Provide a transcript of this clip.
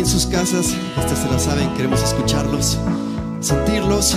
en sus casas, ustedes se la saben, queremos escucharlos, sentirlos.